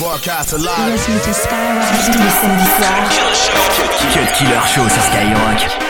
Broadcast to Killer Show sur Skyrock.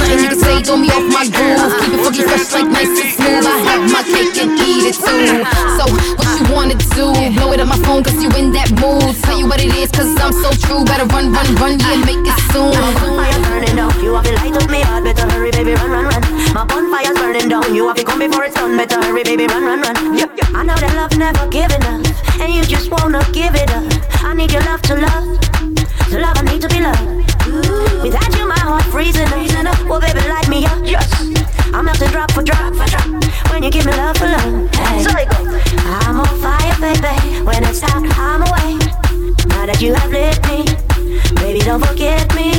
really throw me off my groove. Keep it funky, fresh like my six smooth. I have my cake and eat it too. So what you wanna do? Blow it up my phone cause you in that mood. Tell you what it is cause I'm so true. Better run, run, run, yeah, make it soon. My bonfire's burning down. You have to light up me heart. Better hurry, baby, run, run, run. My bonfire's burning down. You have to come before it's done. Better hurry, baby, run, run, run. I know that love never giving up, and you just wanna give it forget me.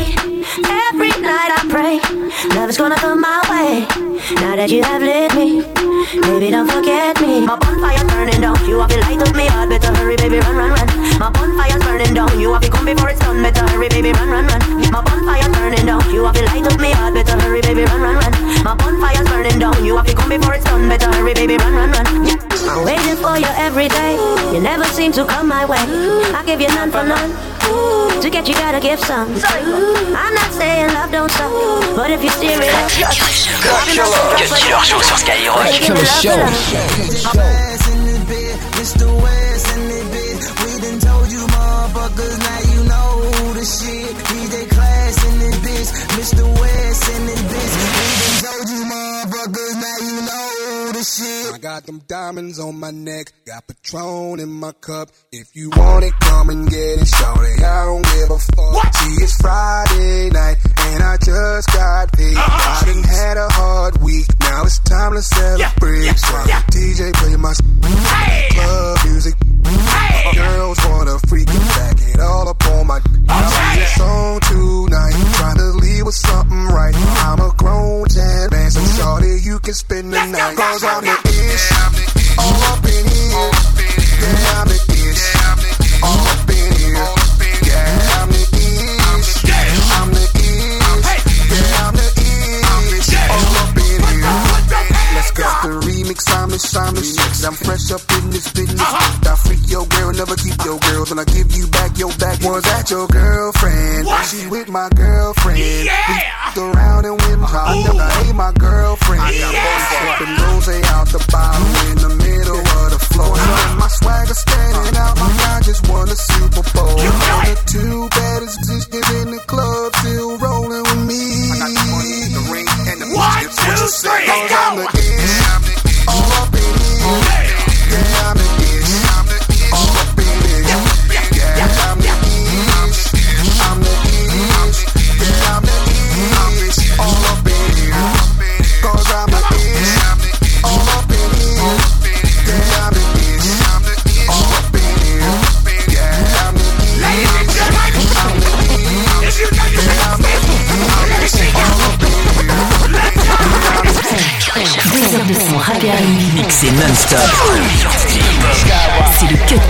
Every night I pray, love is gonna come my way. Now that you have lit me, baby, don't forget me. My bonfire's burning down, you have to light up me heart. Better hurry, baby, run, run, run. My bonfire's burning down, you have to come before it's done. Better hurry, baby, run, run, run. My bonfire's burning down, you have to light up me heart. Better hurry, baby, run, run, run. My bonfire's burning down, you have to come before it's done. Better hurry, baby, run, run, never seem to come my way. I give you none for none. To get you gotta give some. I'm not saying love don't suck, but if you steer it up, Cut Killer Show sur Skyrock. Killer Show. Mr. West got them diamonds on my neck, got Patron in my cup. If you want it, come and get it, shorty. I don't give a fuck. See, it's Friday night, and I just got paid. Uh-huh. I done had a hard week, now it's time to celebrate. So DJ, play my club music. Girls. And I give you back your back. Was that your girlfriend? She with my girlfriend. We f***ed around and went home. I hate my girlfriend. I got yeah. Sipping rose out the bottle in the middle of the floor. Uh-huh. And my swagger standing out. My uh-huh. guy just won a Super Bowl. And the two baddest bitches in the club still rolling with me. I got the money, the ring, and the One, two, three, go!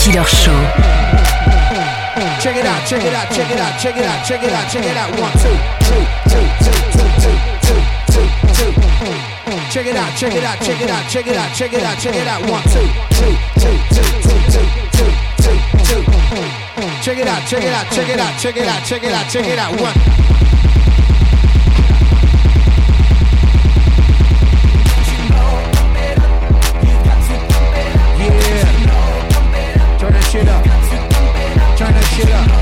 Killer Show. Check it out, check it out, check it out, check it out, check it out, check it out. One, two, two, two, two, two, two, two, two, two. Check it out, check it out, check it out, check it out, check it out, check it out. One, two, two, two, two, two, two, two, two, two. Check it out, check it out, check it out, check it out, check it out, check it out. One. Shit up.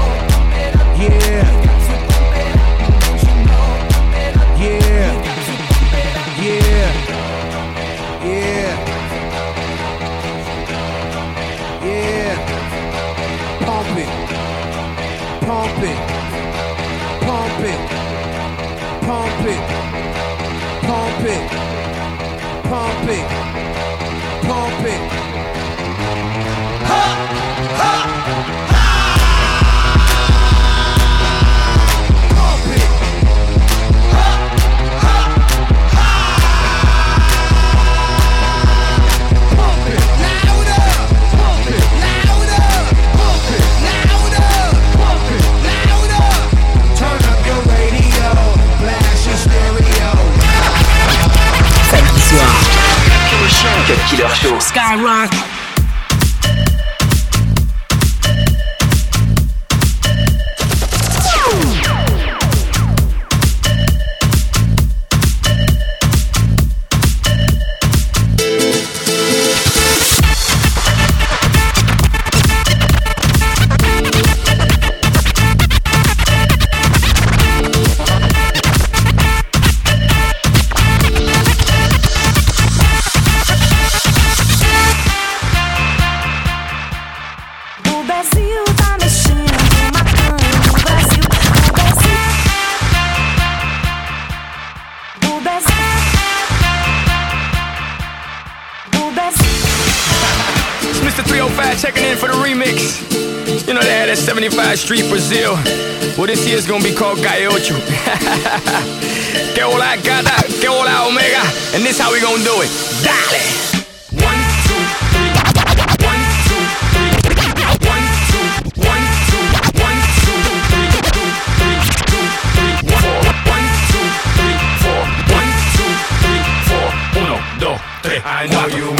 Rock. Show. Skyrock. Worldwide checking in for the remix. You know they had that 75 Street Brazil. Well, this year's gonna be called Calle Ocho. que hola gata, que hola omega. And this how we gonna do it. Dale! I know you want me, you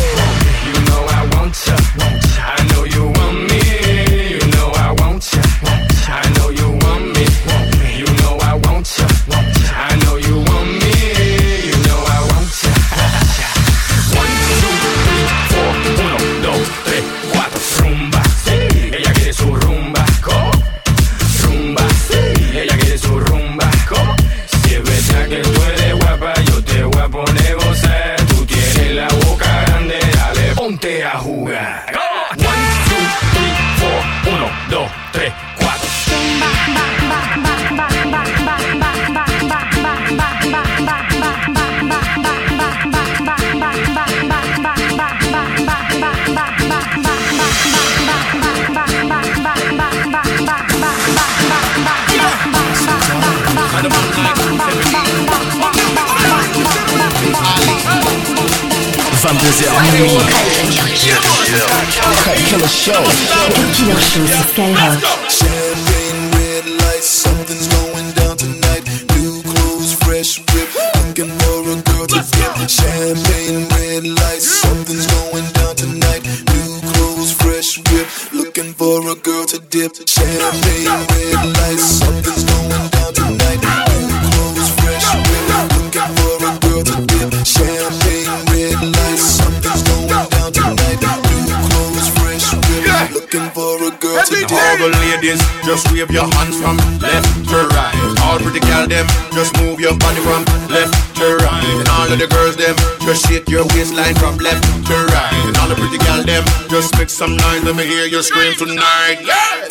Ah Killer Show. Sur Skyrock. A girl. All the ladies, just wave your hands from left to right. All pretty girl them, just move your body from left to right. And all of the girls them, just shake your waistline from left to right. And all the pretty girl them, just make some noise. Let me hear you scream tonight. Yeah.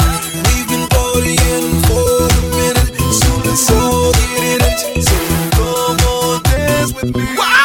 We've been partying for a minute, so let's all get in it. So come on, dance with me. What?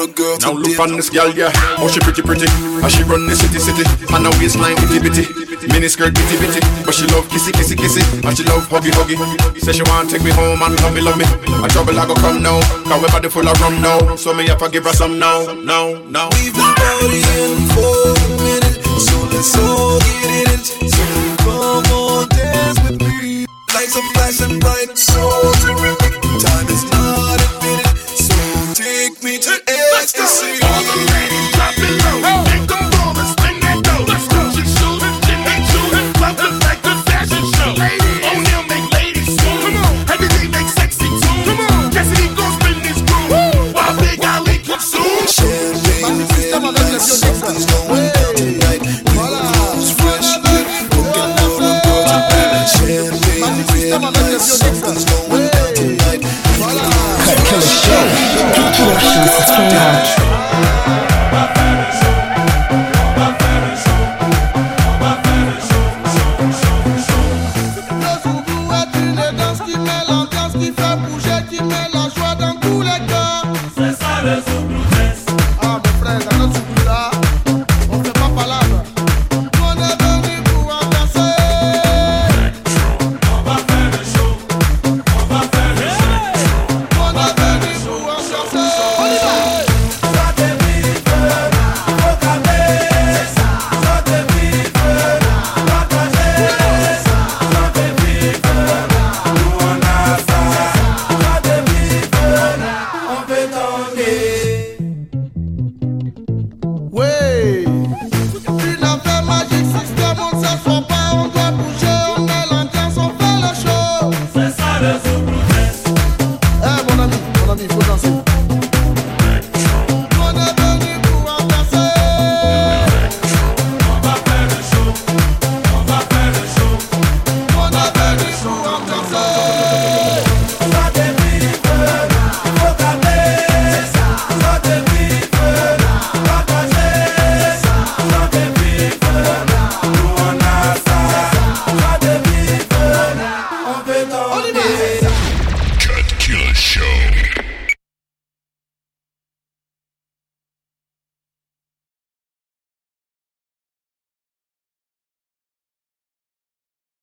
A girl Now look on this girl, yeah. Oh, she pretty, pretty. How she run the city, city. And her waistline, bitty, bitty. Mini skirt, bitty, bitty. But she love kissy, kissy, kissy. And she love huggy, huggy. Say she want take me home and love me, love me. A trouble I go come now. Cause we body full of rum now. So me have to give her some now, now, now. We've been partying for a minute, so let's all get in it. So come on, dance with me. Lights are flashing bright, so terrific. Time